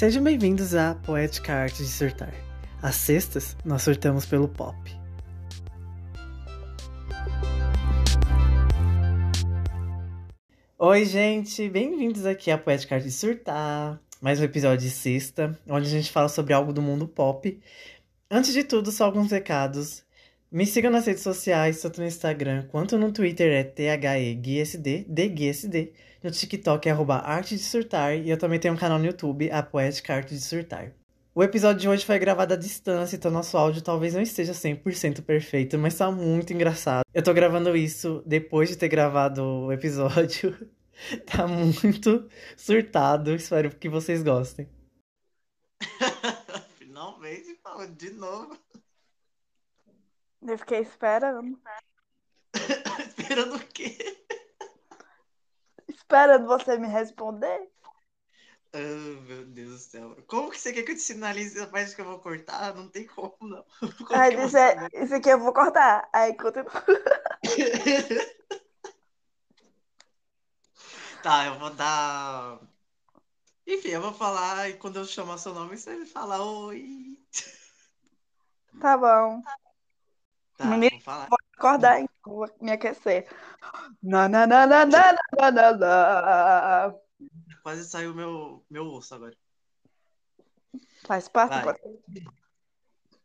Sejam bem-vindos à Poética Arte de Surtar. Às sextas, nós surtamos pelo pop. Oi, gente! Bem-vindos aqui à Poética Arte de Surtar. Mais um episódio de sexta, onde a gente fala sobre algo do mundo pop. Antes de tudo, só alguns recados. Me sigam nas redes sociais, tanto no Instagram quanto no Twitter, é THEGSD, DGSD. No TikTok é arroba Arte de Surtar e eu também tenho um canal no YouTube, a Poética Arte de Surtar. O episódio de hoje foi gravado à distância, então nosso áudio talvez não esteja 100% perfeito, mas tá muito engraçado. Eu tô gravando isso depois de ter gravado o episódio. tá muito surtado, espero que vocês gostem. Finalmente falou de novo. Eu fiquei esperando. Esperando o quê? Esperando você me responder. Oh, meu Deus do céu. Como que você quer que eu te sinalize a parte que eu vou cortar? Não tem como, não. Como Aí disse, saber? isso aqui eu vou cortar. Aí continua. Tá, eu vou dar. Enfim, eu vou falar e quando eu chamar seu nome, você me fala oi. Tá bom. Tá, Menino. vou. Acordar, hein? Vou me aquecer. Na, na, na, na, na, na, na, na. Quase saiu meu, meu osso agora. Faz parte. Vai.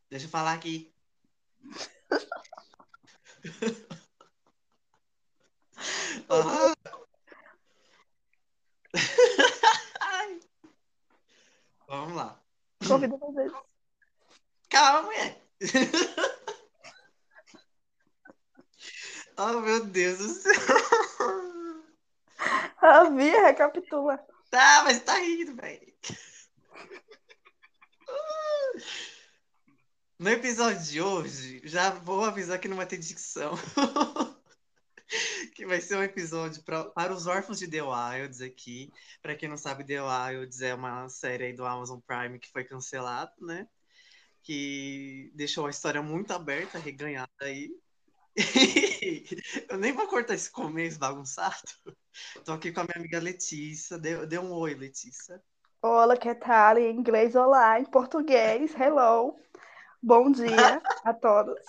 Deixa eu falar aqui. Ah. Vamos lá. Convida vocês. Calma, mulher. Oh, meu Deus do céu. A Via recapitula. Tá, mas tá rindo, velho. No episódio de hoje, já vou avisar que não vai ter dicção. que vai ser um episódio pra- para os órfãos de The Wilds aqui. Para quem não sabe, The Wilds é uma série aí do Amazon Prime que foi cancelada, né? Que deixou a história muito aberta, reganhada aí. Eu nem vou cortar esse começo bagunçado. Tô aqui com a minha amiga Letícia. Dê, dê um oi, Letícia. Olá, que tal? Em inglês, olá. Em português, hello. Bom dia a todos.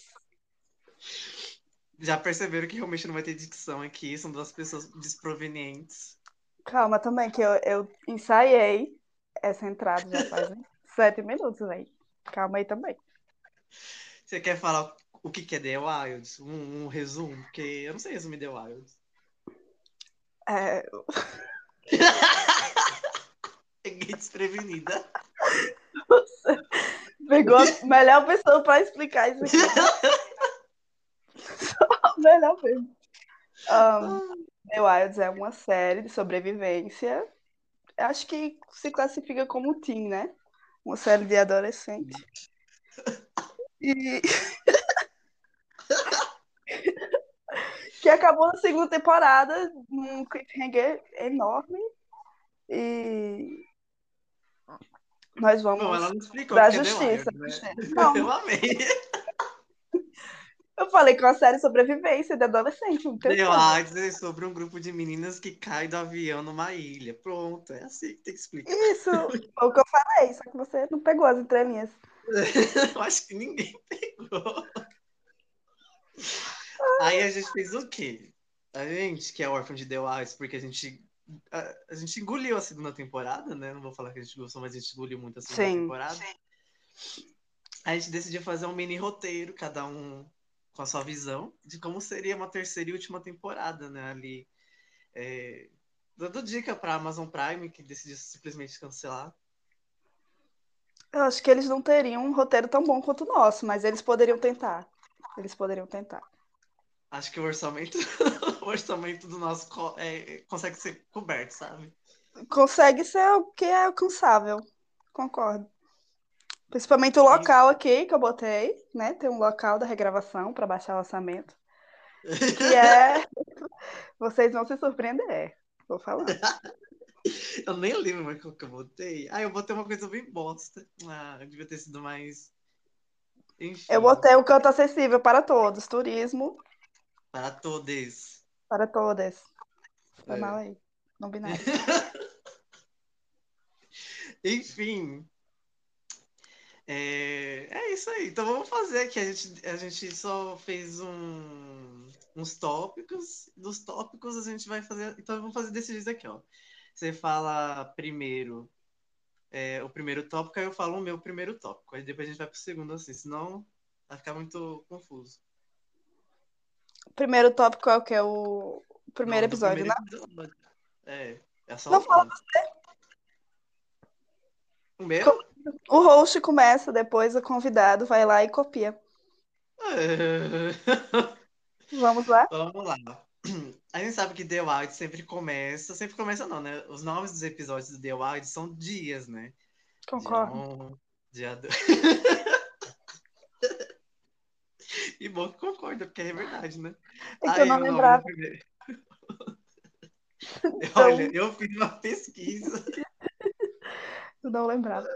Já perceberam que realmente não vai ter dicção aqui, são duas pessoas desprovenientes. Calma também, que eu, eu ensaiei essa entrada já faz uns sete minutos, velho. Calma aí também. Você quer falar o que que é The Wilds? Um, um resumo? Porque eu não sei resumir The Wilds. É, Peguei desprevenida. você pegou a melhor pessoa para explicar isso aqui. Só melhor mesmo. Um, The Wilds é uma série de sobrevivência. Acho que se classifica como teen, né? Uma série de adolescente. E... que acabou na segunda temporada, num cliffhanger enorme. E nós vamos Não, ela não explicou da é justiça. Wilds, né? Não, Eu amei. eu falei que é uma série sobrevivência de adolescente. Wilds é sobre um grupo de meninas que cai do avião numa ilha. Pronto, é assim que tem que explicar. Isso, foi o que eu falei, só que você não pegou as entrelinhas. Eu acho que ninguém pegou. Aí a gente fez o quê? A gente, que é órfão de The Wilds, porque a gente. A, a gente engoliu a segunda temporada, né? Não vou falar que a gente gostou, mas a gente engoliu muito a segunda Sim. temporada. A gente decidiu fazer um mini roteiro, cada um com a sua visão, de como seria uma terceira e última temporada, né? Ali. é, dando dica pra Amazon Prime, que decidiu simplesmente cancelar. Eu acho que eles não teriam um roteiro tão bom quanto o nosso, mas eles poderiam tentar. Eles poderiam tentar. Acho que o orçamento, o orçamento do nosso co- é, consegue ser coberto, sabe? Consegue ser o que é alcançável. Concordo. Principalmente o local aqui que eu botei, né? Tem um local da regravação para baixar o orçamento. Que é. Vocês vão se surpreender. Vou falar. Eu nem lembro mais qual que eu botei. Ah, eu botei uma coisa bem bosta. Ah, devia ter sido mais. Enfim. Eu botei o canto acessível para todos. Turismo Para todos. para todas. Foi É. mal aí. Não binário. Enfim. É, é isso aí. Então vamos fazer aqui. A gente, a gente só fez um, uns tópicos. Dos tópicos a gente vai fazer. Então vamos fazer desse jeito aqui, ó. Você fala primeiro é, o primeiro tópico, aí eu falo o meu primeiro tópico. Aí depois a gente vai pro segundo, assim, senão vai ficar muito confuso. Primeiro tópico é o que? É o primeiro Não, episódio, primeiro né? É, é só Não fala nome. O meu? O host começa, depois o convidado vai lá e copia. Vamos lá? Vamos lá. A gente sabe que The Wild sempre começa, sempre começa não, né? Os nomes dos episódios do The Wild são dias, né? Concordo. Dia 1, dia 2. E bom que concorda, porque é verdade, né? É que eu não o nome do lembrava. Então- Olha, eu fiz uma pesquisa. Eu não lembrava.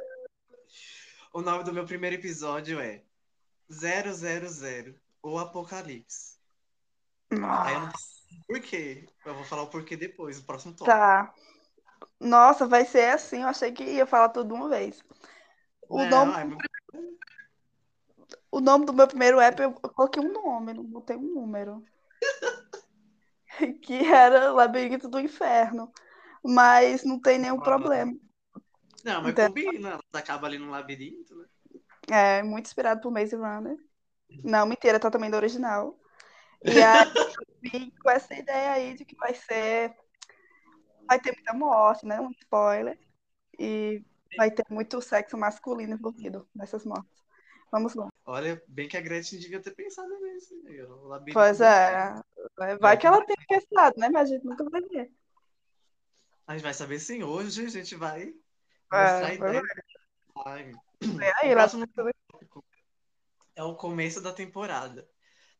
O nome do meu primeiro episódio é 000, o Apocalipse. Aí eu não sei por quê. Eu vou falar o porquê depois, no próximo tópico. Tá. Nossa, vai ser assim. Eu achei que ia falar tudo uma vez. O, Não, nome, é muito- o nome do meu primeiro app, eu coloquei um nome, não botei um número. Que era Labirinto do Inferno. Mas não tem nenhum problema. Não, mas Então- combina. Ela acaba ali no labirinto, né? É muito inspirado por Maze Runner. Não, mentira, tá também do original. E aí eu vim com essa ideia aí de que vai ser. Vai ter muita morte, né? Um spoiler. E vai ter muito sexo masculino envolvido nessas mortes. Vamos lá. Olha, bem que a Gretchen devia ter pensado nisso. né? Pois é. Vai que ela tenha pensado, né? Mas a gente nunca vai ver. A gente vai saber sim. Hoje a gente vai É, mostrar a vai ideia. Ai, Vem aí, O próximo tópico é o começo da temporada.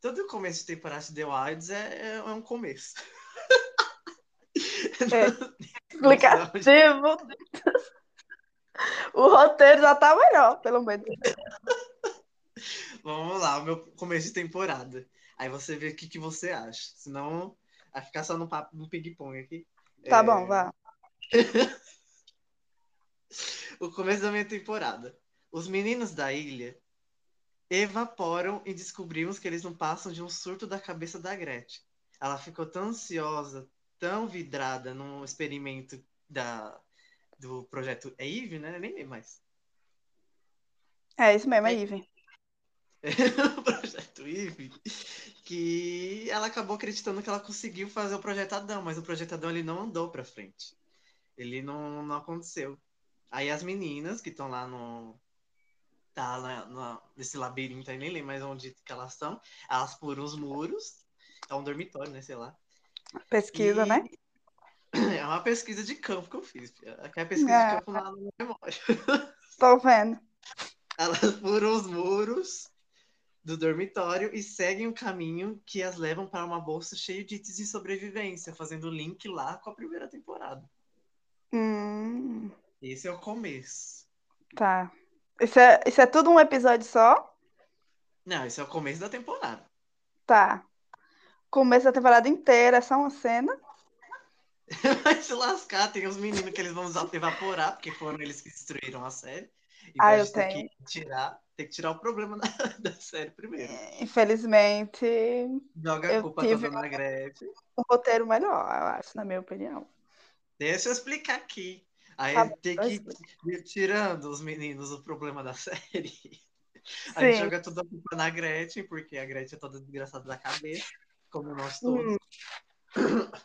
Todo começo de temporada de The Wilds é, é um começo. explicativo. O roteiro já tá melhor, pelo menos. Vamos lá, o meu começo de temporada. Aí você vê o que, que você acha. Senão vai ficar só no papo no ping-pong aqui. Tá É, bom, vá. O começo da minha temporada. Os meninos da ilha evaporam e descobrimos que eles não passam de um surto da cabeça da Gretchen. Ela ficou tão ansiosa, tão vidrada num experimento da, do projeto. É Eve, né? Nem lembro mais. É isso mesmo, é Ive. o projeto Eve, que ela acabou acreditando que ela conseguiu fazer o projeto Adão, mas o projeto Adão ele não andou pra frente. Ele não, não aconteceu. Aí as meninas que estão lá no. Tá lá na- nesse labirinto aí, nem lembro mais onde que elas estão. Elas pulam os muros. É um dormitório, né? Sei lá. Pesquisa, E- né? É uma pesquisa de campo que eu fiz. Aqui é a pesquisa É. de campo na minha memória. Tô vendo. Elas furam os muros do dormitório e seguem o caminho que as levam para uma bolsa cheia de itens de sobrevivência, fazendo link lá com a primeira temporada. Hum, Esse é o começo. tá. Isso é, isso é tudo um episódio só? Não, esse é o começo da temporada. Tá. Começo da temporada inteira, é só uma cena. Vai se lascar, tem os meninos que eles vão usar pra evaporar, porque foram eles que destruíram a série. Então Ah, eu tem tenho. que tirar, tem que tirar o problema da, da série primeiro. Infelizmente, Joga a culpa toda na Gretchen. um roteiro melhor, eu acho, na minha opinião. Deixa eu explicar aqui. Aí bom, tem que ir tirando os meninos o problema da série. A Sim. gente joga tudo a culpa na Gretchen, porque a Gretchen é toda desgraçada da cabeça, como nós todos. Hum,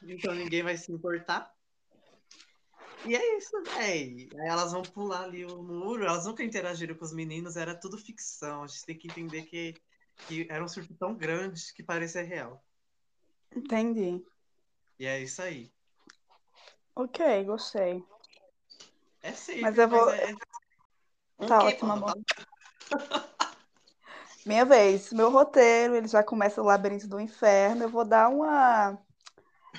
Então ninguém vai se importar. E é isso, véi. Aí elas vão pular ali o muro, elas nunca interagiram com os meninos, era tudo ficção. A gente tem que entender que, que era um surto tão grande que parecia real. entendi. E é isso aí. Ok, gostei. É simples, Mas eu vou- é... Um Tá quê, ótimo, amor. Minha vez. Meu roteiro, ele já começa o Labirinto do Inferno. Eu vou dar uma,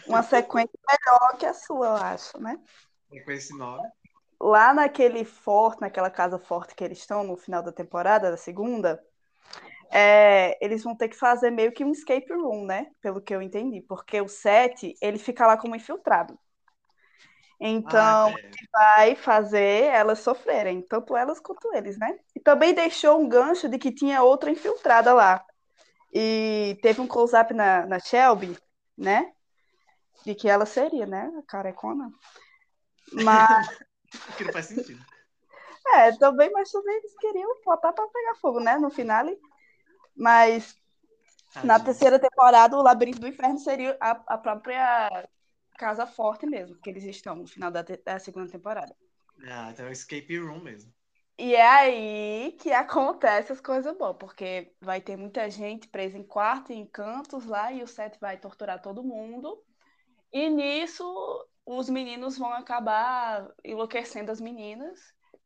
uma sequência melhor que a sua, eu acho, né? É com esse nome. Lá naquele forte, naquela casa forte que eles estão no final da temporada, da segunda, é, eles vão ter que fazer meio que um escape room, né? Pelo que eu entendi. Porque o Seth, ele fica lá como infiltrado. Então, Ah, é. ele vai fazer elas sofrerem, tanto elas quanto eles, né? E também deixou um gancho de que tinha outra infiltrada lá. E teve um close-up na, na Shelby, né? De que ela seria, né? A carecona. Mas, Que não faz sentido. é, também, mas também eles queriam botar pra pegar fogo, né? No finale. Mas na Tadinho. terceira temporada, o Labirinto do Inferno seria a, a própria Casa Forte mesmo, que eles estão no final da, da segunda temporada. Ah, então é o escape room mesmo. E é aí que acontece as coisas boas, porque vai ter muita gente presa em quarto, em cantos lá, e o Seth vai torturar todo mundo. E nisso, os meninos vão acabar enlouquecendo as meninas,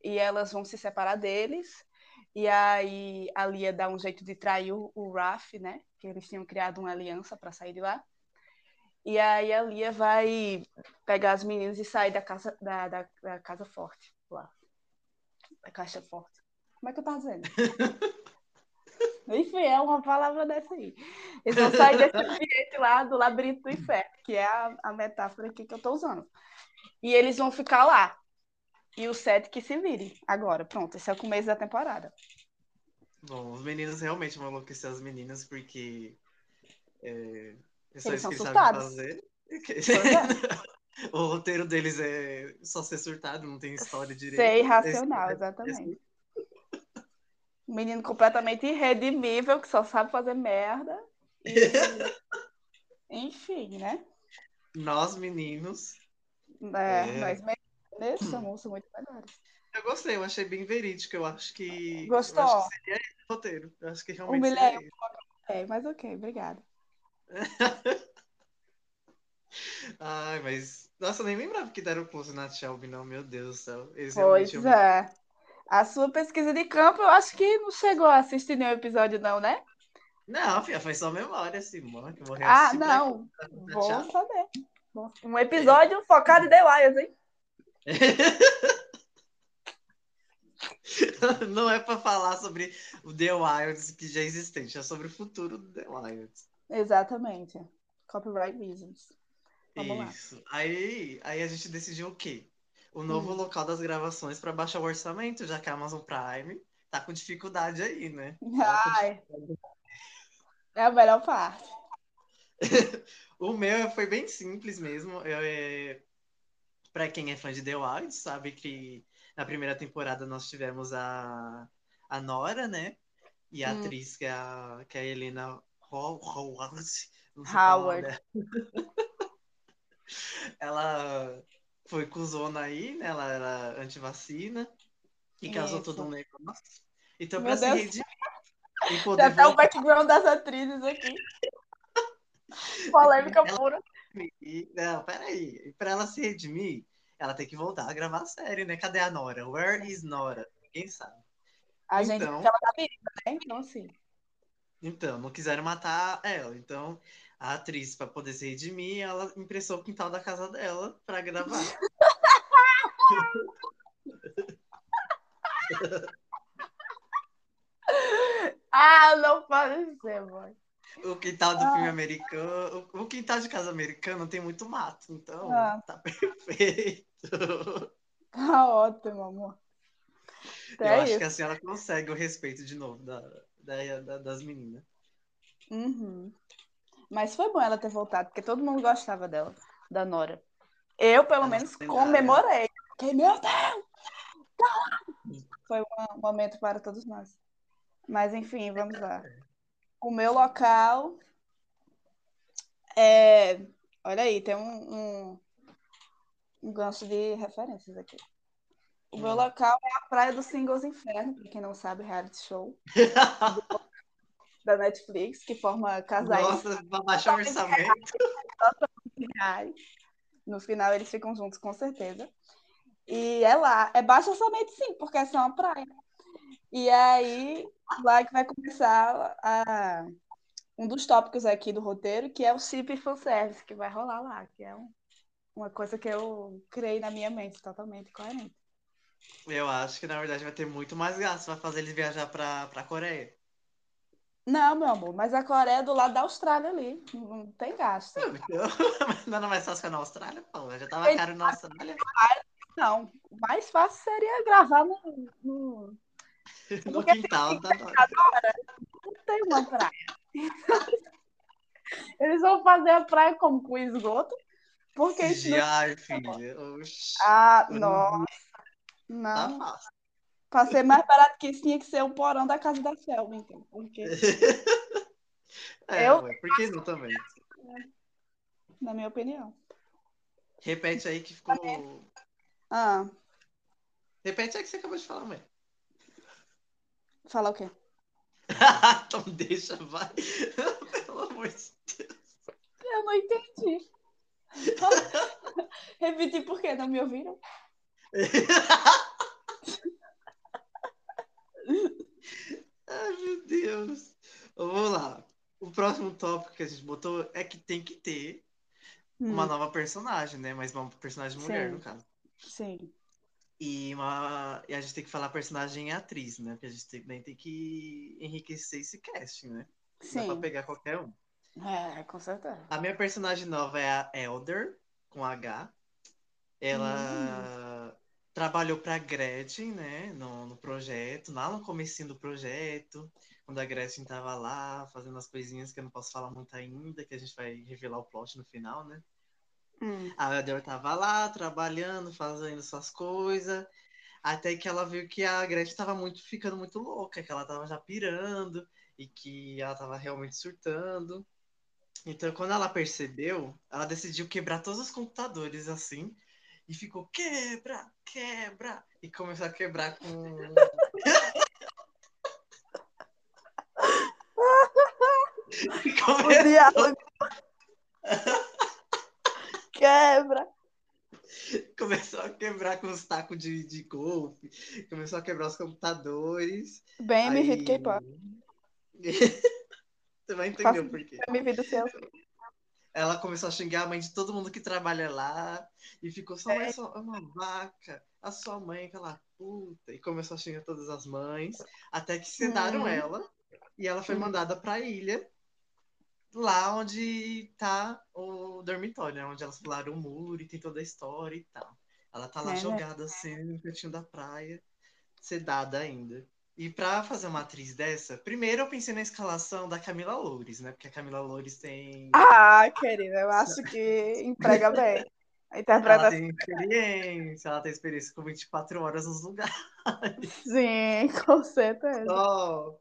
e elas vão se separar deles. E aí a Lia dá um jeito de trair o, Raph, né? Que eles tinham criado uma aliança para sair de lá. E aí a Lia vai pegar as meninas e sair da casa, da, da, da casa forte lá. Da caixa forte. Como é que eu tava dizendo? Enfim, é uma palavra dessa aí. Eles vão sair desse ambiente lá do labirinto do inferno, que é a, a metáfora aqui que eu tô usando. E eles vão ficar lá. E o Seth que se vire. Agora, pronto, esse é o começo da temporada. Bom, os meninos realmente vão enlouquecer as meninas porque é, é Eles são que surtados. é. O roteiro deles é só ser surtado, não tem história direito. Ser irracional, Esse- exatamente. Um menino completamente irredimível, que só sabe fazer merda. E... Enfim, né? Nós, meninos, É, É. Nós meninos somos muito melhores. eu gostei, eu achei bem verídico. Eu acho que. Gostou? Eu acho que seria esse o roteiro. Eu acho que realmente Humilhei seria. É, mas ok, obrigada. Ai, mas. Nossa, eu nem lembrava que deram close na Shelby, não, meu Deus do céu. Eles Pois é. A sua pesquisa de campo, eu acho que não chegou a assistir nenhum episódio, não, né? Não, filha, foi só memória, Simone, que eu vou Ah, não. Shelby. saber. Um episódio focado em The Wires, hein? Não é pra falar sobre o The Wilds que já é existente, é sobre o futuro do The Wilds. Exatamente. Copyright reasons. Vamos lá. Isso. Aí, aí a gente decidiu o quê? O novo Hum. local das gravações para baixar o orçamento, já que a Amazon Prime tá com dificuldade aí, né? Ai, é a melhor parte. O meu foi bem simples mesmo. Eu, é... Para quem é fã de The Wilds, sabe que na primeira temporada nós tivemos a, a Nora, né? E a Hum. atriz que é a, que é a Helena Ho- Howard. nome Howard. Ela foi cuzona aí, né? Ela era antivacina e causou Isso. todo um negócio. Então, Meu pra se redimir e Já poder tá o background das atrizes aqui. Polêmica Ela- pura. Não, peraí. E pra ela se redimir, ela tem que voltar a gravar a série, né? Cadê a Nora? Where is Nora? Ninguém sabe. A gente Então. ela tá viva, né? Então, assim. Então, não quiseram matar ela. Então, a atriz, pra poder se redimir, ela impressou o quintal da casa dela pra gravar. Ah, não pode ser, mãe. O quintal do filme americano. O quintal de casa americano tem muito mato, então Ah. tá perfeito. Tá ótimo, amor. Então Eu é acho isso. que assim ela consegue o respeito de novo da, da- da- das meninas. Uhum. Mas foi bom ela ter voltado, porque todo mundo gostava dela, da Nora. Eu, pelo A menos, comemorei. Fiquei, meu Deus! Foi um momento para todos nós. Mas, enfim, vamos lá. O meu local é. Olha aí, tem um, um, um gancho de referências aqui. O meu Hum. local é a Praia dos Singles Inferno, pra quem não sabe, reality show da Netflix, que forma casais Nossa, pra baixar o orçamento. reais. No final eles ficam juntos, com certeza. E é lá. É baixo orçamento, sim, porque é só uma praia. E aí, lá que vai começar a... um dos tópicos aqui do roteiro, que é o chip fanservice, que vai rolar lá, que é um- uma coisa que eu criei na minha mente, totalmente coerente. Eu acho que na verdade vai ter muito mais gasto. Vai fazer eles viajar pra, pra Coreia. Não, meu amor, mas a Coreia é do lado da Austrália ali. Não, não tem gasto. Não era mais fácil que na Austrália, pô. Já tava caro na Austrália. Não, mais fácil seria gravar no. no... No quintal da Dora. Agora, não tem uma praia. Eles vão fazer a praia como com esgoto, porque isso não- filha. Ah, nossa. Tá Não. fácil. Pra ser mais barato que isso, tinha que ser o porão da casa da Selma, então. Porque, É, Eu- ué, por que não também? na minha opinião. Repete aí que ficou. Ah, Repete aí que você acabou de falar, mãe. falar o quê? então deixa, vai. Pelo amor de Deus. Eu não entendi. Repetir por quê? Não me ouviram? Ai, meu Deus. Vamos lá. O próximo tópico que a gente botou é que tem que ter uma Hum, nova personagem, né? Mas uma personagem mulher, Sim. no caso. sim. E, uma... e a gente tem que falar personagem e atriz, né? Porque a gente também tem que enriquecer esse casting, né? Não dá pra Sim. pegar qualquer um. É, com certeza. A minha personagem nova é a Elder, com H. Ela trabalhou pra Gretchen, né? No, no projeto, lá no comecinho do projeto, quando a Gretchen tava lá fazendo as coisinhas que eu não posso falar muito ainda, que a gente vai revelar o plot no final, né? Hum, A Elder tava lá, trabalhando, fazendo suas coisas, até que ela viu que a Gretchen tava muito, ficando muito louca, que ela tava já pirando, e que ela tava realmente surtando. Então, quando ela percebeu, ela decidiu quebrar todos os computadores assim, e ficou quebra, quebra, e começou a quebrar com. E O começou- diálogo. Quebra. começou a quebrar com os tacos de, de golfe, começou a quebrar os computadores. Bem Aí... MV de K-pop. Você vai entender o porquê. MV do seu. Ela começou a xingar a mãe de todo mundo que trabalha lá e ficou sua mãe é só- é uma vaca, a sua mãe aquela puta. E começou a xingar todas as mães, até que sedaram Uhum. ela e ela foi Uhum. mandada pra ilha, lá onde tá o dormitório, né? onde elas pularam o muro e tem toda a história e tal. Ela tá lá É, jogada assim no cantinho da praia, sedada ainda. E pra fazer uma atriz dessa, primeiro eu pensei na escalação da Camila Loures, né? Porque a Camila Loures tem. Ah, querida, eu acho que emprega bem. A Ela interpretação. tem experiência, ela tem experiência com 24 horas nos lugares. Sim, com certeza. Só,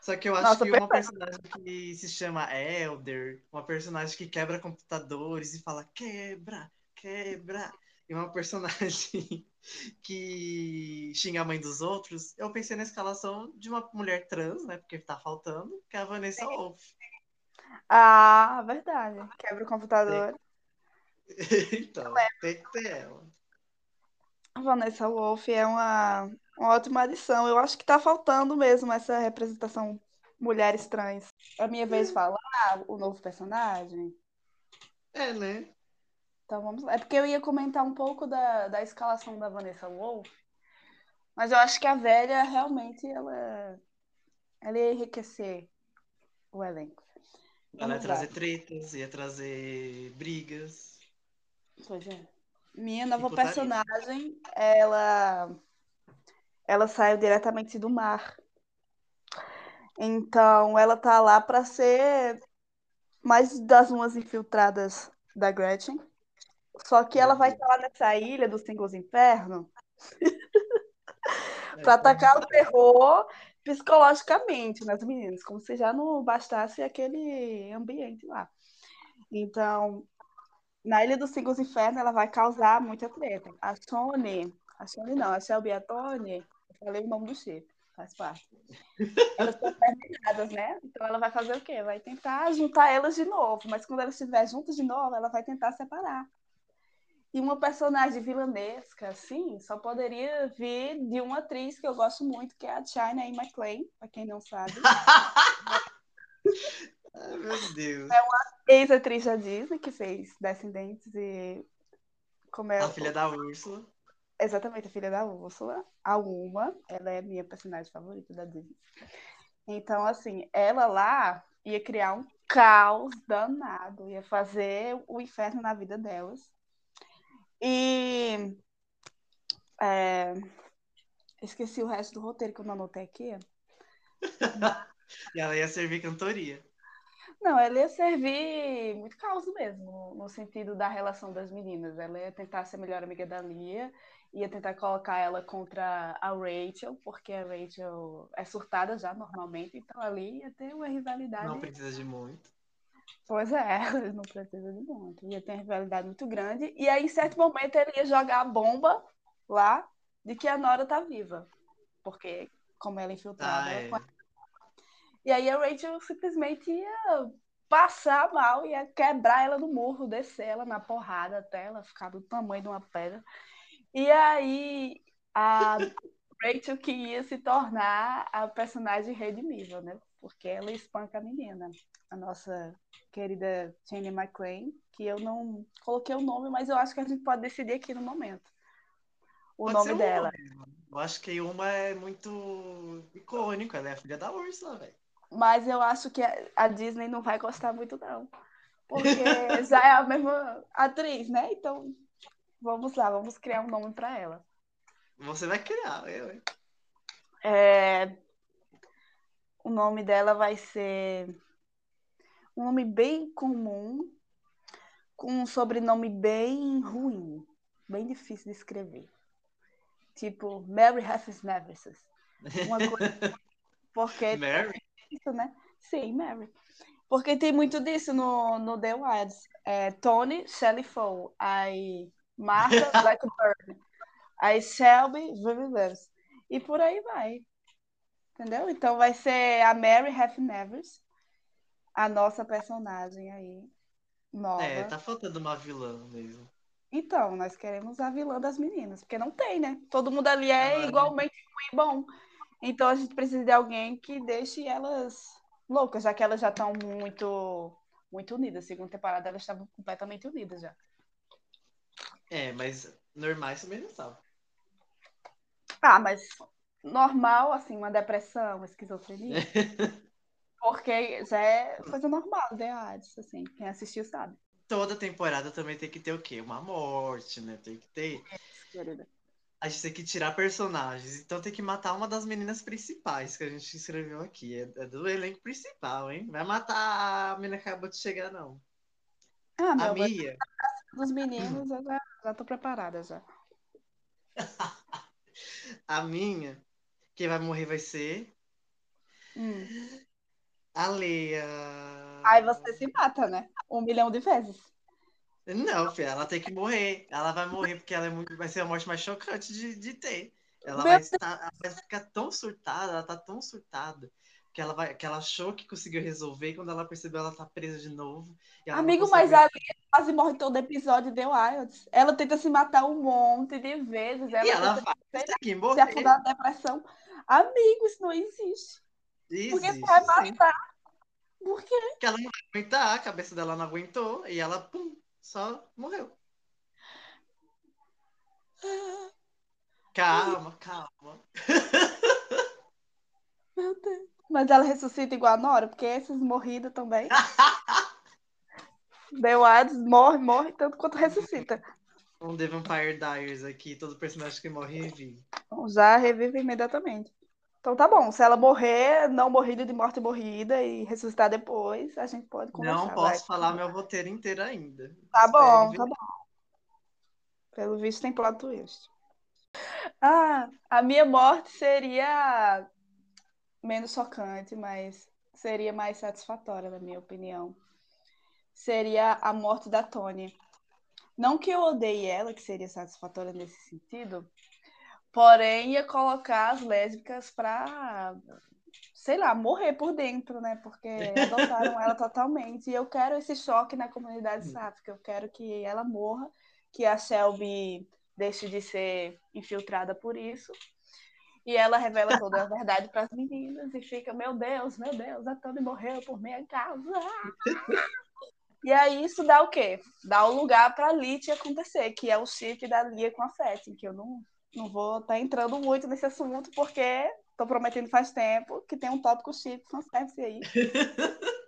só que eu acho Nossa, que uma personagem que se chama Elder, uma personagem que quebra computadores e fala quebra, quebra, e uma personagem que xinga a mãe dos outros, eu pensei na escalação de uma mulher trans, né? Porque tá faltando, que é a Vanessa Wolff. Ah, verdade. Quebra o computador. então, tem que ter ela. A Vanessa Wolff é uma, uma ótima adição. Eu acho que tá faltando mesmo essa representação mulheres trans. É a minha vez falar o novo personagem. É, né? Então vamos lá. É porque eu ia comentar um pouco da, da escalação da Vanessa Wolff, mas eu acho que a velha realmente ela, ela ia enriquecer o elenco. Ela ia Vamos lá. trazer tretas, ia trazer brigas. Pois é. Minha nova personagem, ela ela saiu diretamente do mar. Então, ela tá lá para ser mais das umas infiltradas da Gretchen. Só que ela vai estar lá nessa ilha dos Cinco Infernos É, para atacar o terror psicologicamente nas meninas, como se já não bastasse aquele ambiente lá. Então, na Ilha dos Cinco Infernos, ela vai causar muita treta. A Sony, a Sony não, a Shelby e a Tony, eu falei o nome do chip, faz parte. Elas estão terminadas, né? Então ela vai fazer o quê? Vai tentar juntar elas de novo, mas quando elas estiverem juntas de novo, ela vai tentar separar. E uma personagem vilanesca, assim, só poderia vir de uma atriz que eu gosto muito, que é a China E. McClain, para quem não sabe. Ai, meu Deus. Ex-atriz da Disney, que fez Descendentes e. Como é? A filha da Úrsula. Exatamente, a filha da Úrsula. A Uma, ela é a minha personagem favorita da Disney. Então, assim, ela lá ia criar um caos danado, ia fazer o inferno na vida delas. E é, esqueci o resto do roteiro que eu não anotei aqui. e ela ia servir cantoria. Não, ela ia servir muito caos mesmo, no sentido da relação das meninas. Ela ia tentar ser a melhor amiga da Lia, ia tentar colocar ela contra a Rachel, porque a Rachel é surtada já normalmente, então ali ia ter uma rivalidade. Não precisa de muito. Pois é, não precisa de muito. Ia ter uma rivalidade muito grande. E aí, em certo momento, ele ia jogar a bomba lá de que a Nora tá viva. Porque, como ela é infiltrada, Ah, ela é. e aí a Rachel simplesmente ia passar mal, ia quebrar ela no murro, descer ela na porrada até ela ficar do tamanho de uma pedra. E aí a Rachel que ia se tornar a personagem redimível, né? Porque ela espanca a menina, a nossa querida Jenny McClain, que eu não coloquei o nome, mas eu acho que a gente pode decidir aqui no momento. O Pode nome dela. Eu acho que uma é muito icônico. Ela é a filha da Ursula, velho. Mas eu acho que a a Disney não vai gostar muito, não. Porque já é a mesma atriz, né? Então, vamos lá, vamos criar um nome para ela. Você vai criar, eu, hein? É, O nome dela vai ser um nome bem comum, com um sobrenome bem ruim, bem difícil de escrever. Tipo, Mary Haffis Neversus. Uma coisa. Porque Mary? isso, né? Sim, Mary. Porque tem muito disso no, no The Wilds. É, Tony, Shelley Fowl. Aí Martha, Blackburn. Aí Shelby, Loves. E por aí vai. Entendeu? Então vai ser a Mary Half Nevers, a nossa personagem aí, nova. É, tá faltando uma vilã mesmo. Então, nós queremos a vilã das meninas, porque não tem, né? Todo mundo ali é Agora, igualmente ruim e bom. Então a gente precisa de alguém que deixe elas loucas, já que elas já estão muito, muito unidas. Segunda temporada elas estavam completamente unidas já. É, mas normais também não estavam. Ah, mas normal, assim, uma depressão, uma esquizofrenia, porque já é coisa normal, né? Hades, assim, quem assistiu sabe. Toda temporada também tem que ter o quê? Uma morte, né? Tem que ter. Querida. A gente tem que tirar personagens. Então tem que matar uma das meninas principais que a gente escreveu aqui. É, é do elenco principal, hein? Vai matar a menina que acabou de chegar, não. Ah, A meu, mas Mia. dos meninos eu já, já tô preparada já. A minha. Quem vai morrer vai ser Hum. a Leia. Aí você se mata, né? Um milhão de vezes. Não, filha, ela tem que morrer. Ela vai morrer porque ela é muito, vai ser a morte mais chocante de, de ter. Ela vai, estar, ela vai ficar tão surtada, ela tá tão surtada, que ela, vai, que ela achou que conseguiu resolver e quando ela percebeu, ela tá presa de novo. Amigo, mas a Lia quase morre todo episódio de Wilds. Ela tenta se matar um monte de vezes. Ela E ela vai ter que se morrer. afundar na depressão. Amigo, isso não existe. Existe, você vai sim. matar? Por quê? Porque ela não vai aguentar, a cabeça dela não aguentou e ela, pum, só morreu. Calma, calma. Meu Deus. Mas ela ressuscita igual a Nora, porque essas morridas também. The Wilds morre, morre tanto quanto ressuscita. Um The Vampire Diaries aqui, todo personagem que morre revive. Já revive imediatamente. Então tá bom, se ela morrer, não morrida de morte morrida e ressuscitar depois, a gente pode conversar. Não vai. posso falar meu roteiro inteiro ainda. Tá Espere bom, ver. tá bom. Pelo visto tem plot twist. Ah, a minha morte seria menos chocante, mas seria mais satisfatória, na minha opinião. Seria a morte da Tony. Não que eu odeie ela, que seria satisfatória nesse sentido, porém ia colocar as lésbicas pra, sei lá, morrer por dentro, né? Porque adotaram ela totalmente. E eu quero esse choque na comunidade sáfica. Eu quero que ela morra, que a Shelby deixe de ser infiltrada por isso. E ela revela toda a verdade para as meninas e fica, meu Deus, meu Deus, a Tony morreu por minha causa. E aí isso dá o quê? Dá o lugar para a Lit acontecer, que é o chip da Lia com a Fetty, que eu não, não vou estar entrando muito nesse assunto, porque tô prometendo faz tempo que tem um tópico chique fanservice aí.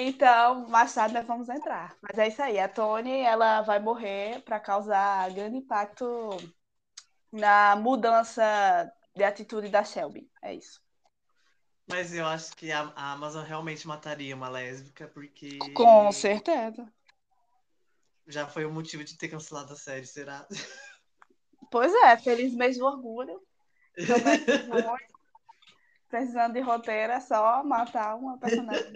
Então, mais tarde nós vamos entrar. Mas é isso aí. A Tony, ela vai morrer para causar grande impacto na mudança de atitude da Shelby. É isso. Mas eu acho que a, a Amazon realmente mataria uma lésbica, porque. Com certeza. Já foi o motivo de ter cancelado a série, será? Pois é, feliz mês do orgulho. Precisando de roteiro, é só matar uma personagem.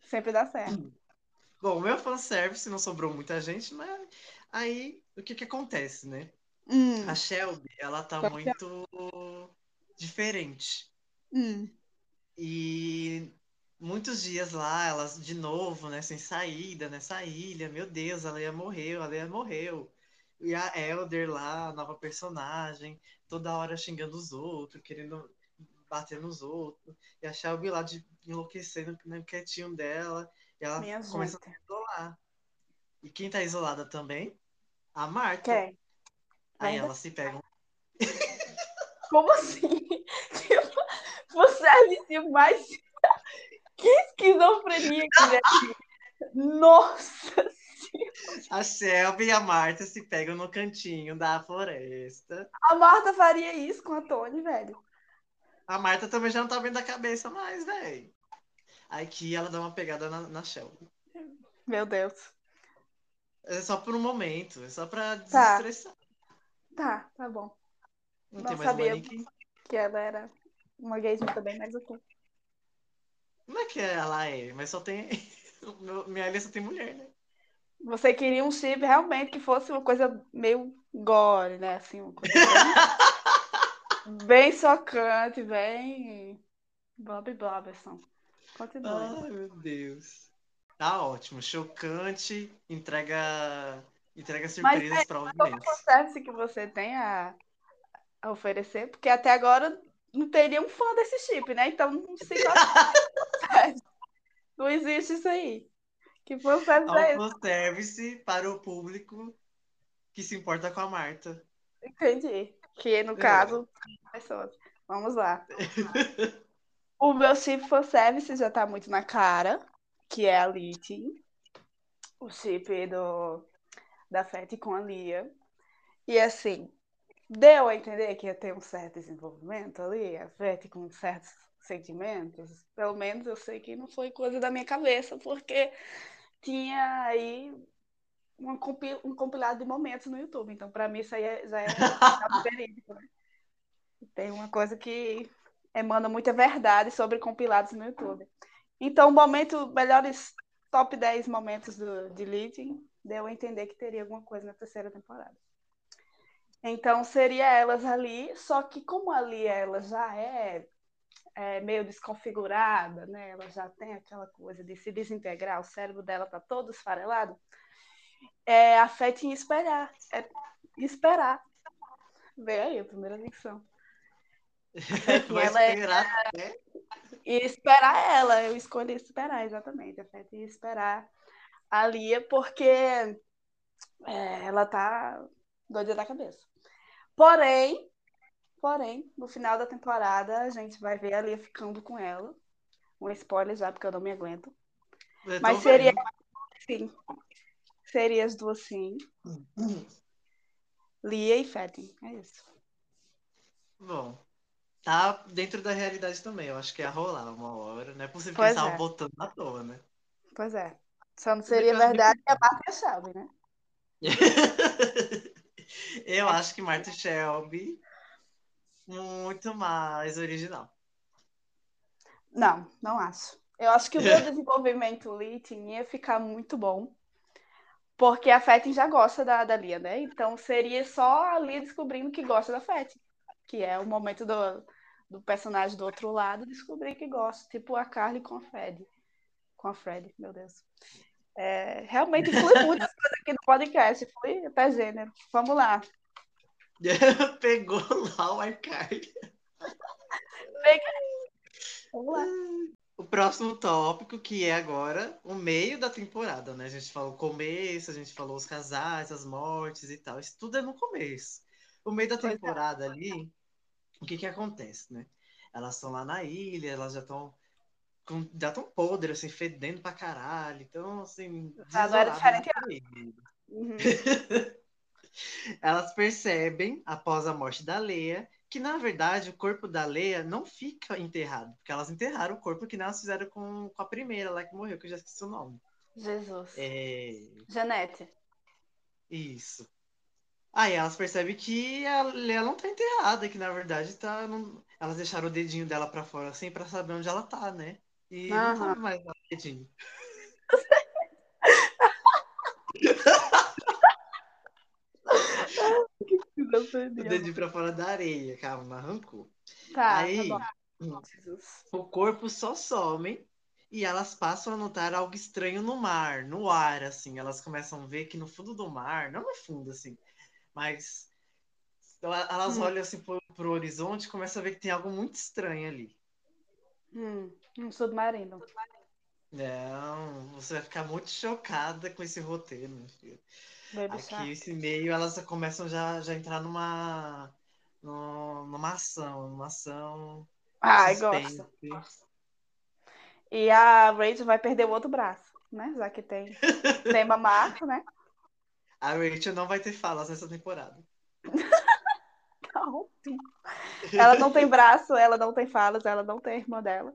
Sempre dá certo. Bom, o meu fanservice não sobrou muita gente, mas aí o que que acontece, né? Hum. A Shelby, ela tá muito diferente. Hum. E muitos dias lá, elas de novo, né, sem saída, nessa ilha, meu Deus, ela ia morrer, ela ia morreu. E a Elder lá, a nova personagem, toda hora xingando os outros, querendo bater nos outros. E a Shelby lá de enlouquecendo no quietinho dela. E ela Minha começa gente. a se isolar. E quem tá isolada também? A Marta. Quem? Aí Ainda? elas se pegam. Como assim? Tipo, Você é o mais. Que esquizofrenia que é. Nossa A Shelby e a Marta se pegam no cantinho da floresta. A Marta faria isso com a Tony, velho. A Marta também já não tá bem da cabeça mais, velho. Aqui ela dá uma pegada na, na Shelby. Meu Deus. É só por um momento, é só pra Tá. desestressar. Tá, tá bom. Não, Não sabia. Que ela era uma gaysma também, mas ok. Como é que ela é? Mas só tem. Minha só tem mulher, né? Você queria um chip realmente que fosse uma coisa meio gore, né? Assim, uma coisa bem, bem socante, bem. Bob. Continue. Ai, meu Deus. Tá ótimo. Chocante, entrega. Entrega surpresas é, pra Qual ouvintes. o service que você tem a, a oferecer? Porque até agora não teria um fã desse chip, né? Então não qual é Não existe isso aí. Que service é esse? Autoservice para o público que se importa com a Marta. Entendi. Que no É. caso, pessoas. Vamos lá. O meu chip for service já tá muito na cara, que é a Litin. O chip do, da Fete com a Lia. E assim, deu a entender que ia ter um certo desenvolvimento ali, a Fete com certos sentimentos. Pelo menos eu sei que não foi coisa da minha cabeça, porque tinha aí compi- um compilado de momentos no YouTube. Então, para mim, isso aí é- já é verídico, né? Tem uma coisa que emana muita verdade sobre compilados no YouTube. Então, o momento, melhores top 10 momentos do, de Leading, deu a entender que teria alguma coisa na terceira temporada. Então, seria elas ali, só que como ali ela já é, é meio desconfigurada, né? Ela já tem aquela coisa de se desintegrar, o cérebro dela tá todo esfarelado, é, a fé tinha esperar. É esperar. Veio aí a primeira lição. Ela é- esperar até. E esperar ela, eu escolhi esperar, exatamente. A Fé ia esperar a Lia, porque é, ela tá doida da cabeça. Porém, porém, no final da temporada, a gente vai ver a Lia ficando com ela. Um spoiler já, porque eu não me aguento. Eu tô Mas seria vendo. sim. Seria as duas sim. Lia e Fetty. É isso. Bom, tá dentro da realidade também. Eu acho que ia rolar uma hora. Não é possível que Pois eles estavam é. botando à toa, né? Pois é. Só não seria verdade que a Marta Shelby, né? Eu acho que Marta Shelby muito mais original. Não, não acho. Eu acho que o meu desenvolvimento Litin ia ficar muito bom. Porque a Fettin já gosta da, da Lia, né? Então seria só a Lia descobrindo que gosta da Fettin. Que é o momento do, do personagem do outro lado descobrir que gosta. Tipo a Carly com a Fred. Com a Fred, meu Deus. É, realmente flui muitas coisas aqui no podcast. Flui até gênero. Vamos lá. Pegou lá o arcade. O próximo tópico, que é agora o meio da temporada, né? A gente falou o começo, a gente falou os casais, as mortes e tal. Isso tudo é no começo. O meio da é. temporada ali, o que que acontece, né? Elas estão lá na ilha, elas já estão já estão podres, assim, fedendo pra caralho. Então, assim. Era desoladas diferente, medo. Uhum. Elas percebem, após a morte da Leia, que na verdade o corpo da Leia não fica enterrado, porque elas enterraram o corpo que elas fizeram com, com a primeira lá que morreu, que eu já esqueci o nome. Jesus. É, Janete. isso. Aí elas percebem que a Leia não tá enterrada, que na verdade tá. não- Elas deixaram o dedinho dela pra fora assim pra saber onde ela tá, né? E não Aham. sabe mais o dedinho. O dedinho pra fora da areia, calma, arrancou. Tá, Aí tá bom. Jesus. o corpo só some e elas passam a notar algo estranho no mar, no ar, assim. Elas começam a ver que no fundo do mar, não no fundo, assim, mas ela- elas Hum. olham assim pro, pro horizonte e começam a ver que tem algo muito estranho ali. Hum, um submarino. Não, você vai ficar muito chocada com esse roteiro, meu filho. Baby Aqui, Shark. esse meio, elas começam já, já a entrar numa, num- numa ação, numa ação Ai, gosto. E a Rachel vai perder o outro braço, né? Já que tem tema marco, né? A Rachel não vai ter falas nessa temporada. Não. Ela não tem braço, ela não tem falas, ela não tem irmã dela.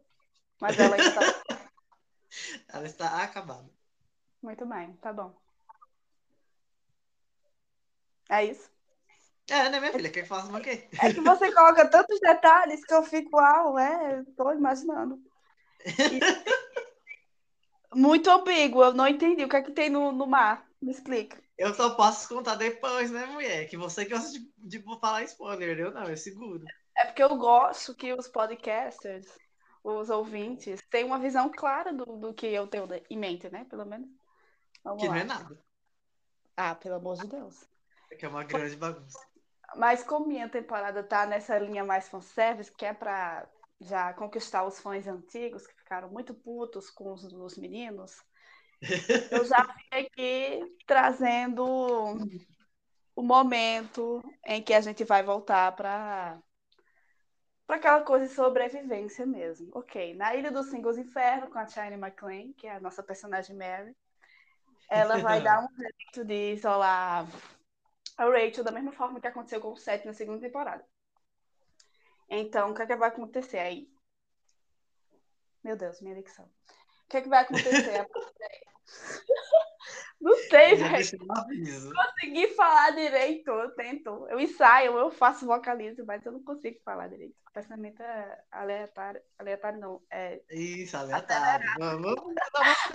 Mas ela ainda tá. Ela está acabada. Muito bem, tá bom. É isso. É, né, minha filha? Quer que faça o quê? É que você coloca tantos detalhes que eu fico, uau, é, tô imaginando. E- Muito ambíguo, eu não entendi o que é que tem no, no mar. Me explica. Eu só posso contar depois, né, mulher? Que você gosta de, de falar spoiler. Eu não, eu seguro. É porque eu gosto que os podcasters, os ouvintes, tenham uma visão clara do, do que eu tenho em mente, né? Pelo menos. Vamos Que lá. não é nada. Ah, pelo amor de Deus. Que é uma grande bagunça. Mas como minha temporada tá nessa linha mais fanservice, que é pra já conquistar os fãs antigos, que ficaram muito putos com os, os meninos, eu já vim aqui trazendo o momento em que a gente vai voltar para para aquela coisa de sobrevivência mesmo. Ok, na Ilha dos Singles Inferno, com a Shine McClain, que é a nossa personagem Mary, ela vai dar um jeito de isolar a Rachel da mesma forma que aconteceu com o Seth na segunda temporada. Então, o que, é que vai acontecer aí? Meu Deus, minha dicção. O que, é que vai acontecer? Não sei, velho. consegui falar direito, eu tento. Eu ensaio, eu faço vocalizo, mas eu não consigo falar direito. O pensamento é aleatório. Aleatório não. É Isso, aleatório. Vamos.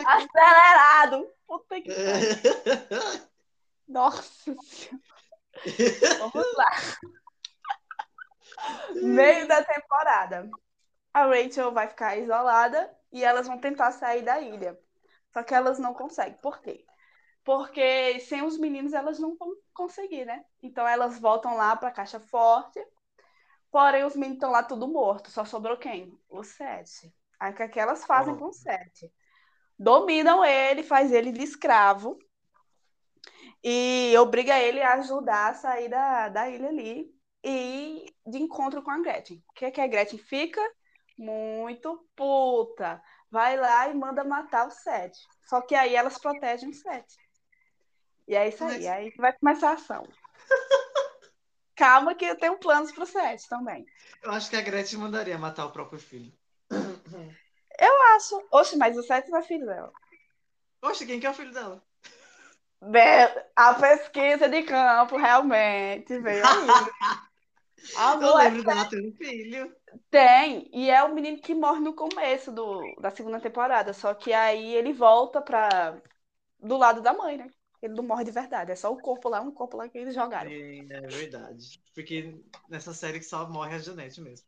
acelerado. Puta que pariu. Nossa Senhora. Vamos lá. Meio da temporada. A Rachel vai ficar isolada e elas vão tentar sair da ilha. Só que elas não conseguem. Por quê? Porque sem os meninos elas não vão conseguir, né? Então elas voltam lá pra Caixa Forte. Porém, os meninos estão lá tudo morto. Só sobrou quem? O Sete. Aí o que, é que elas fazem com o Sete? Dominam ele, faz ele de escravo e obriga ele a ajudar a sair da, da ilha ali e de encontro com a Gretchen. O que, é que a Gretchen fica? Muito puta. Vai lá e manda matar o Sete. Só que aí elas protegem o Sete. E é isso aí. Mas- Aí vai começar a ação. Calma que eu tenho planos pro Sete também. Eu acho que a Gretchen mandaria matar o próprio filho. Acho. Oxe, mas o Sete não é filho dela. Oxe, quem que é o filho dela? A pesquisa de campo realmente veio aí. A Eu mulher lembro dela ter um filho. Tem, e é o menino que morre no começo do, da segunda temporada, só que aí ele volta pra, do lado da mãe, né? Ele não morre de verdade, é só o corpo lá, um corpo lá que eles jogaram. É, é verdade. Porque nessa série que só morre a Janete mesmo.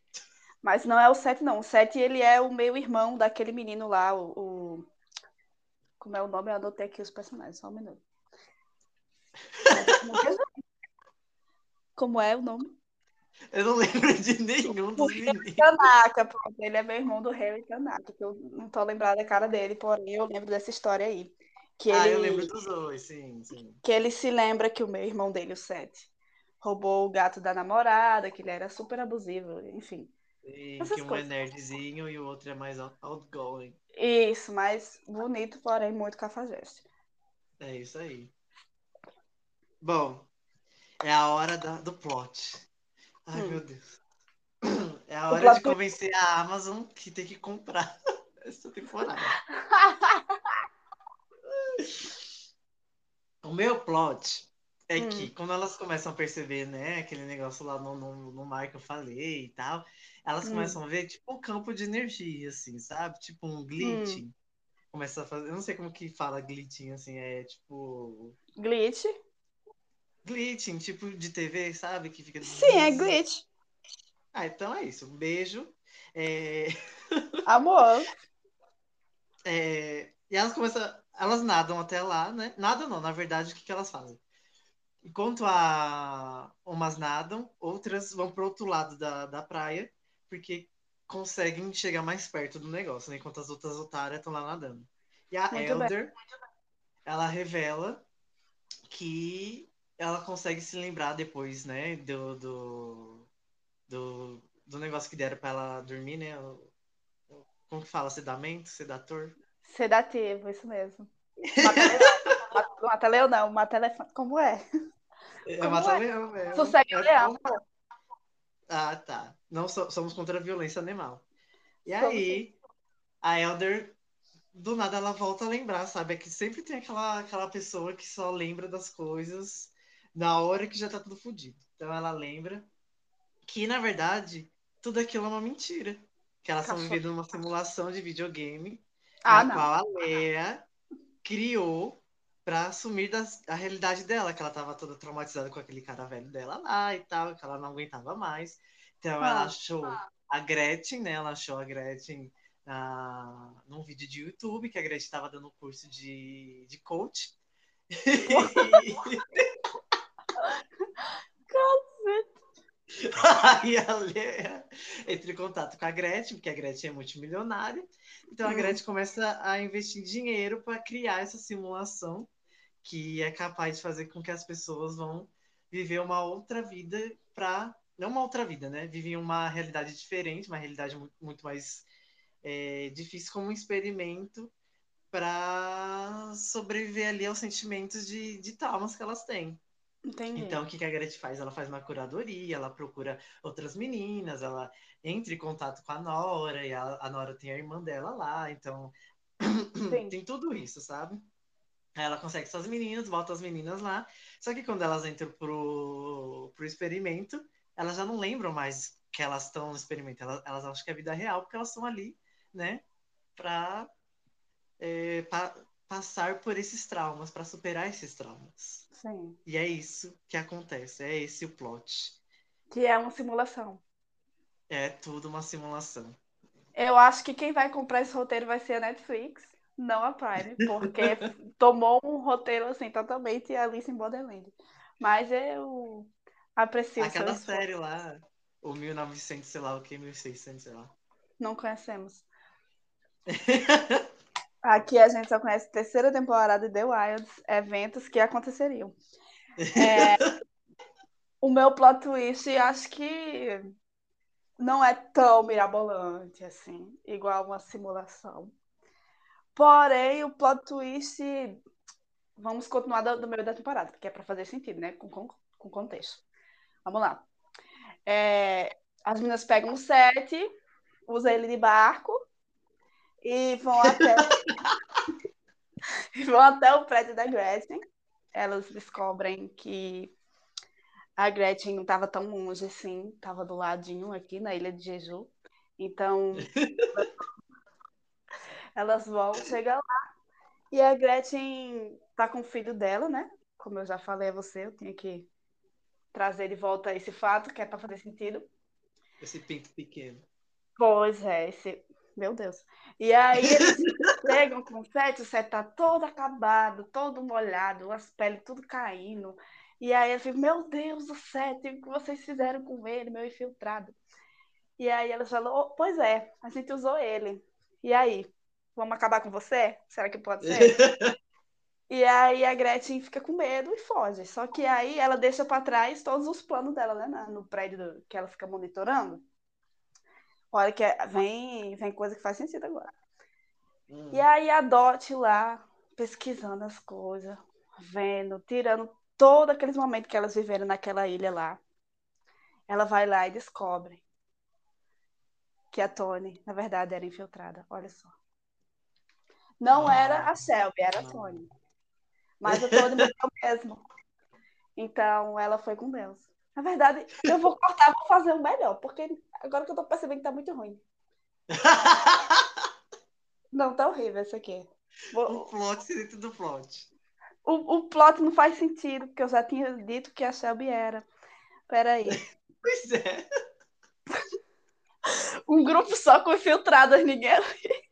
Mas não é o Seth, não. O Seth, ele é o meio-irmão daquele menino lá, o, o- Como é o nome? Eu anotei aqui os personagens, só um minuto. Como é o nome? Eu não lembro de nenhum dos meninos. Tanaka, pronto. Ele é meu irmão do Harry Tanaka, que eu não tô lembrada da cara dele, porém eu lembro dessa história aí. Que Ah, ele... eu lembro dos dois, sim, sim. que ele se lembra que o meu irmão dele, o Seth, roubou o gato da namorada, que ele era super abusivo, enfim. Essas que um coisas. é nerdzinho e o outro é mais out- outgoing. Isso, mas bonito, porém muito cafajeste. É isso aí. Bom, é a hora da- do plot. Ai, Hum. meu Deus. É a hora de convencer a Amazon que tem que comprar essa temporada. O meu plot é Hum. que quando elas começam a perceber, né, aquele negócio lá no, no, no mar que eu falei e tal, elas Hum. começam a ver tipo um campo de energia, assim, sabe? Tipo um glitching. Começa a fazer. Eu não sei como que fala glitching, assim, é tipo. Glitch? Glitching, tipo de TV, sabe? Que fica. Sim, é glitch. Ah, então é isso. Um beijo. É, Amor. é, E elas começam. Elas nadam até lá, né? Nadam não, na verdade, o que, que elas fazem? Enquanto a... umas nadam, outras vão pro outro lado da, da praia, porque conseguem chegar mais perto do negócio, né? Enquanto as outras otárias estão lá nadando. E a Muito bem. Elder, ela revela que ela consegue se lembrar depois, né? Do, do, do, do negócio que deram pra ela dormir, né? Como que fala? Sedamento? Sedator? Sedativo, isso mesmo. Mata- Mata-leão não, mata-elefante. Como é? É Como mata-leão mesmo. Sossegue É leão. bom. Ah, tá. Não so- somos contra a violência animal. E aí, a Elder, do nada, ela volta a lembrar, sabe? É que sempre tem aquela, aquela pessoa que só lembra das coisas na hora que já tá tudo fodido. Então ela lembra que, na verdade, tudo aquilo é uma mentira. Que elas estão vivendo numa simulação de videogame Ah, na não. qual a Leia criou pra assumir das- a realidade dela, que ela tava toda traumatizada com aquele cara velho dela lá e tal, que ela não aguentava mais. Então ela Ah. achou a Gretchen, né? Ela achou a Gretchen na, num vídeo de YouTube, que a Gretchen estava dando curso de, de coach. Aí a Leia entra em contato com a Gretchen, porque a Gretchen é multimilionária. Então a Hum. Gretchen começa a investir dinheiro para criar essa simulação que é capaz de fazer com que as pessoas vão viver uma outra vida para não uma outra vida, né? Vivem uma realidade diferente, uma realidade mu- muito mais é, difícil como um experimento para sobreviver ali aos sentimentos de, de traumas que elas têm. Entendi. Então, o que a Gretchen faz? Ela faz uma curadoria, ela procura outras meninas, ela entra em contato com a Nora, e a, a Nora tem a irmã dela lá, então tem tudo isso, sabe? Aí ela consegue suas meninas, volta as meninas lá, só que quando elas entram pro, pro experimento, elas já não lembram mais que elas estão no experimento, elas, elas acham que é vida real, porque elas estão ali, né, pra, é, pa- passar por esses traumas, para superar esses traumas. Sim. E é isso que acontece, é esse o plot. Que é uma simulação. É tudo uma simulação. Eu acho que quem vai comprar esse roteiro vai ser a Netflix, não a Prime, porque tomou um roteiro assim totalmente Alice em Borderland. Mas eu aprecio Aquela série lá, o 1900, sei lá o que, 1600, sei lá. Não conhecemos. Aqui a gente só conhece a terceira temporada de The Wilds, eventos que aconteceriam. É, o meu plot twist, acho que não é tão mirabolante assim, igual uma simulação. Porém, o plot twist, vamos continuar do, do meio da temporada, porque é para fazer sentido, né? Com, com, com contexto. Vamos lá. É, as meninas pegam o set, usam ele de barco e vão até vão até o prédio da Gretchen. Elas descobrem que a Gretchen não estava tão longe assim, estava do ladinho aqui na ilha de Jeju. Então, elas vão, chegam lá e a Gretchen tá com o filho dela, né? Como eu já falei a você, eu tinha que trazer de volta esse fato, que é para fazer sentido. Esse pinto pequeno. Pois é, esse. Meu Deus. E aí eles chegam com o set, o set tá todo acabado, todo molhado, as peles tudo caindo. E aí eu fico, meu Deus do set, o que vocês fizeram com ele, meu infiltrado? E aí elas falam, "Oh, pois é, a gente usou ele. E aí, vamos acabar com você? Será que pode ser? E aí a Gretchen fica com medo e foge. Só que aí ela deixa para trás todos os planos dela, né? No prédio que ela fica monitorando. Olha que é, vem, vem coisa que faz sentido agora. Hum. E aí a Dot lá, pesquisando as coisas, vendo, tirando todos aqueles momentos que elas viveram naquela ilha lá. Ela vai lá e descobre que a Tony, na verdade, era infiltrada. Olha só. Não ah. era a Shelby, era a Tony. Mas a Tony morreu mesmo. Então, ela foi com Deus. Na verdade, eu vou cortar, vou fazer o melhor, porque agora que eu tô percebendo que tá muito ruim. Não, tá horrível isso aqui. Vou... O plot dentro do plot. O, o plot não faz sentido, porque eu já tinha dito que a Shelby era. Peraí. Pois é. Um grupo só com infiltradas, ninguém ali.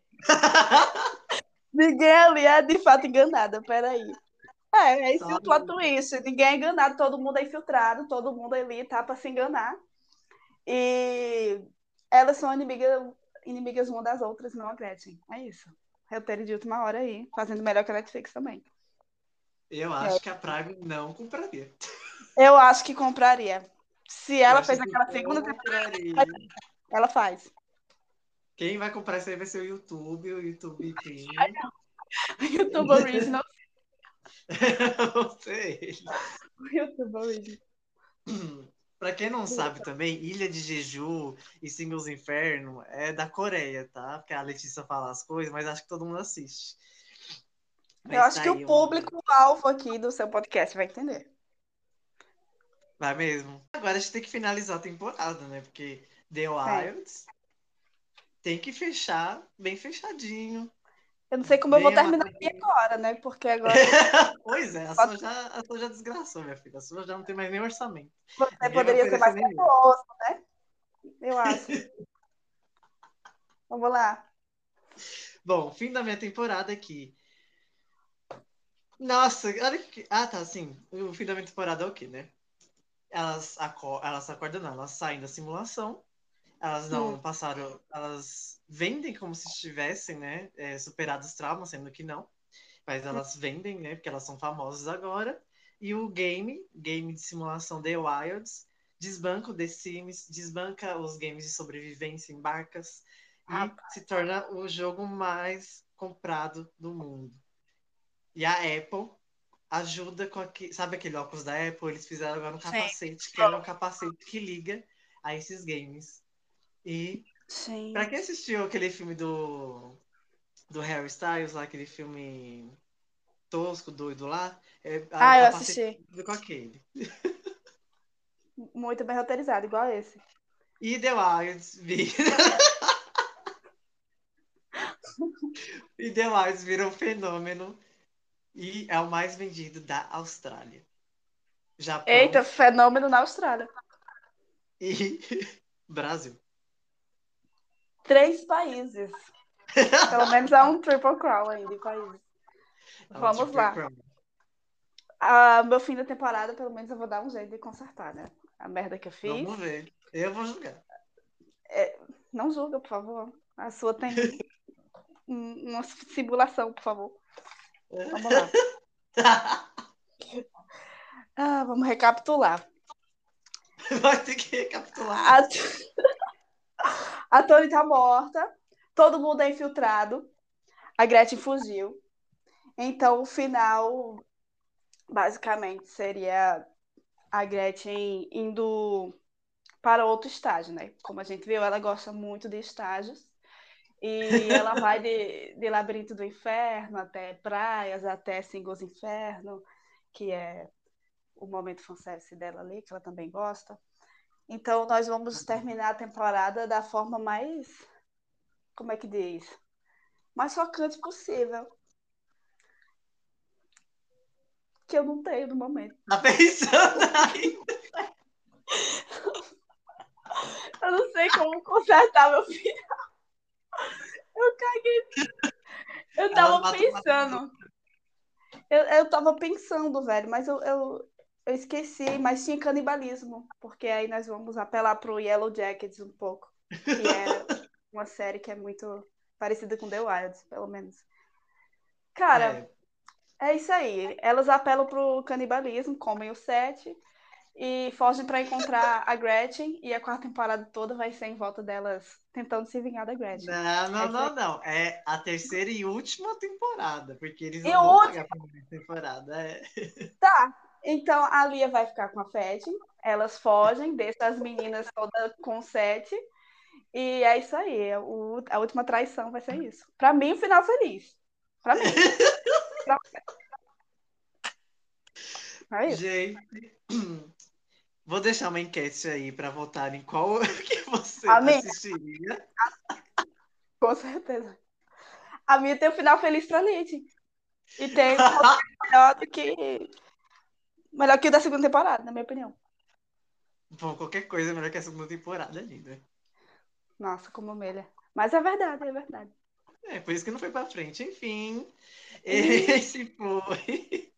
ninguém ali é de fato enganada, peraí. É, é esse o plot twist. Ninguém é enganado, todo mundo é infiltrado, todo mundo ali tá pra se enganar. E elas são inimigas, inimigas uma das outras, não a Gretchen. É isso. Roteiro de última hora aí, fazendo melhor que a Netflix também. Eu acho é. que a Prime não compraria. Eu acho que compraria. Se ela fez aquela segunda temporada, ela faz. Quem vai comprar isso aí vai ser o YouTube, o YouTube Premium. O YouTube Original. não sei. YouTube Original. Pra quem não sabe também, Ilha de Jeju e Singles Inferno é da Coreia, tá? Porque a Letícia fala as coisas, mas acho que todo mundo assiste. Eu acho tá que o público-alvo aqui do seu podcast vai entender. Vai mesmo. Agora a gente tem que finalizar a temporada, né? Porque The Wilds é. tem que fechar bem fechadinho. Eu não sei como eu vou terminar agora, né? Porque agora. pois é, a sua, já, a sua já desgraçou, minha filha. A sua já não tem mais nem orçamento. Você Ninguém poderia ser mais generoso, né? Eu acho. Vamos lá. Bom, fim da minha temporada aqui. Nossa, olha que. Ah, tá, sim. O fim da minha temporada é o quê, né? Elas, acor... elas acordam, não, elas saem da simulação elas não passaram, elas vendem como se estivessem, né, é, superado os traumas, sendo que não. Mas elas vendem, né, porque elas são famosas agora. E o game, game de simulação The Wilds, desbanca o The Sims, desbanca os games de sobrevivência em barcas ah, e se torna o jogo mais comprado do mundo. E a Apple ajuda com aquele, sabe aquele óculos da Apple? Eles fizeram agora um capacete, Sim. que é um capacete que liga a esses games. E Sim. pra quem assistiu aquele filme do, do Harry Styles, lá, aquele filme tosco, doido lá, é, ah, eu assisti. Com aquele. Muito bem roteirizado, igual esse. E The Wilds vira... e The virou um fenômeno e é o mais vendido da Austrália. Japão. Eita, fenômeno na Austrália. E Brasil três países. Pelo menos é um triple crown aí de países. É Vamos lá. Ah, meu fim da temporada, pelo menos eu vou dar um jeito de consertar, né? A merda que eu fiz. Vamos ver. Eu vou julgar. É, não julga, por favor. A sua tem uma simulação, por favor. Vamos lá. ah, vamos recapitular. Vai ter que recapitular. A... A Tony tá morta, todo mundo é infiltrado, a Gretchen fugiu. Então, o final, basicamente, seria a Gretchen indo para outro estágio, né? Como a gente viu, ela gosta muito de estágios. E ela vai de, de Labirinto do Inferno até praias, até Singles Inferno, que é o momento fanservice dela ali, que ela também gosta. Então, nós vamos terminar a temporada da forma mais. Como é que diz? Mais chocante possível. Que eu não tenho no momento. Tá pensando ainda? eu não sei como consertar meu final. Eu caguei. Eu tava pensando. Eu, eu tava pensando, velho, mas eu, eu, eu esqueci, mas tinha canibalismo, porque aí nós vamos apelar pro Yellow Jackets um pouco, que é uma série que é muito parecida com The Wilds, pelo menos. Cara, É isso aí. Elas apelam pro canibalismo, comem o sete e fogem para encontrar a Gretchen. E a quarta temporada toda vai ser em volta delas tentando se vingar da Gretchen. Não, não, É não, não. É a terceira e última temporada, porque eles E não vão última- pagar a primeira temporada. É. Tá. Então a Lia vai ficar com a Fed. Elas fogem, deixam as meninas todas com sete. E é isso aí. O- a última traição vai ser isso. Pra mim, o final feliz. Pra mim. Pra- É isso. Gente, vou deixar uma enquete aí para votar em qual que você Amém. assistiria. Com certeza. A minha tem o final feliz pra Lid. E tem um melhor do que. Melhor que o da segunda temporada, na minha opinião. Bom, qualquer coisa é melhor que a segunda temporada ainda. Nossa, como melha. Mas é verdade, é verdade. É, por isso que não foi pra frente. Enfim, esse foi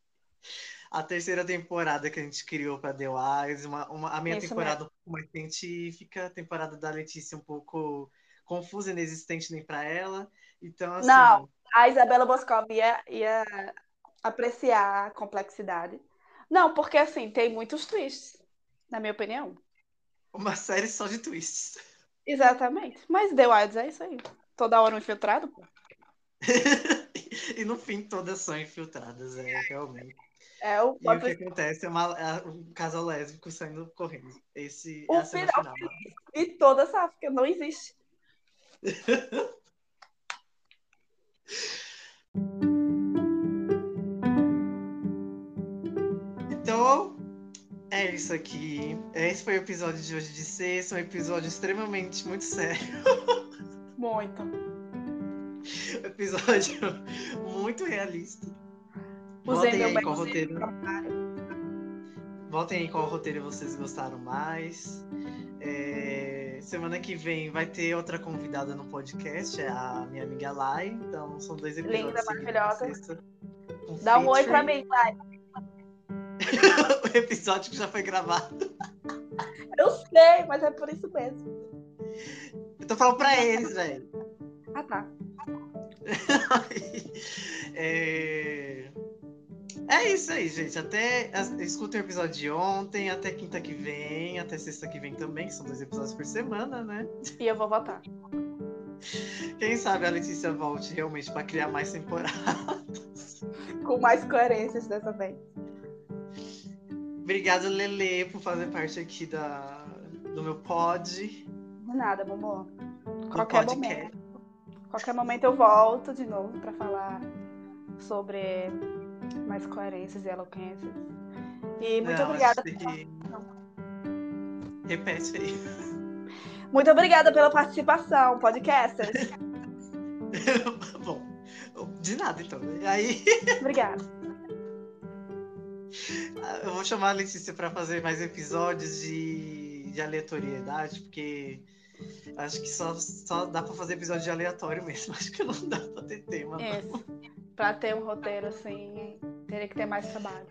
a terceira temporada que a gente criou pra The Wise. Uma, uma- a minha Isso temporada um pouco mais científica, a temporada da Letícia um pouco confusa, inexistente nem pra ela. Então, assim, Não. A Isabela Boscov ia, ia apreciar a complexidade. Não, porque assim, tem muitos twists, na minha opinião. uma série só de twists. Exatamente. Mas The Wilds é isso aí. Toda hora um infiltrado, pô. e no fim, todas são infiltradas, é, realmente. É o, E o que acontece é, uma- é um casal lésbico saindo correndo. Esse O é a cena final final. E toda sáfica, não existe. é isso aqui. Esse foi o episódio de hoje de sexta, um episódio extremamente muito sério. Muito. Episódio muito realista. Usei meu aí qual roteiro. Votem aí qual roteiro vocês gostaram mais. É, Semana que vem vai ter outra convidada no podcast, é a minha amiga Lai. Então são dois episódios. Linda, maravilhosa. Dá um oi pra mim, vai. o episódio que já foi gravado. Eu sei, mas é por isso mesmo. Eu tô falando pra eles, velho. Ah, tá. é... é isso aí, gente. Até escutem o episódio de ontem, até quinta que vem, até sexta que vem também, que são dois episódios por semana, né? E eu vou votar. Quem sabe a Letícia volte realmente pra criar mais temporadas. Com mais coerências dessa vez. Obrigado, Lele, por fazer parte aqui da, do meu pod. De nada, Momô. Qualquer momento. Qualquer momento eu volto de novo pra falar sobre mais coerências e eloquências. E muito Não, obrigada. que- Repete aí. Muito obrigada pela participação, podcasters. Bom, de nada então. Aí, Obrigada. Eu vou chamar a Letícia para fazer mais episódios de, de aleatoriedade, porque acho que só, só dá para fazer episódio de aleatório mesmo. Acho que não dá para ter tema. Isso. Pra ter um roteiro assim, teria que ter mais trabalho.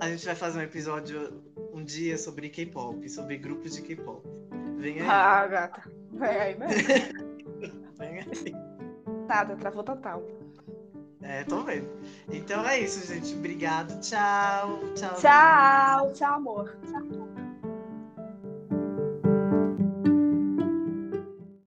A gente vai fazer um episódio um dia sobre K-pop, sobre grupos de K-pop. Vem aí. Ah, gata. Vem aí mesmo. Vem aí. Nada, travou total. É, tô vendo. Então é isso, gente. Obrigado. Tchau. Tchau. Tchau, tchau, amor.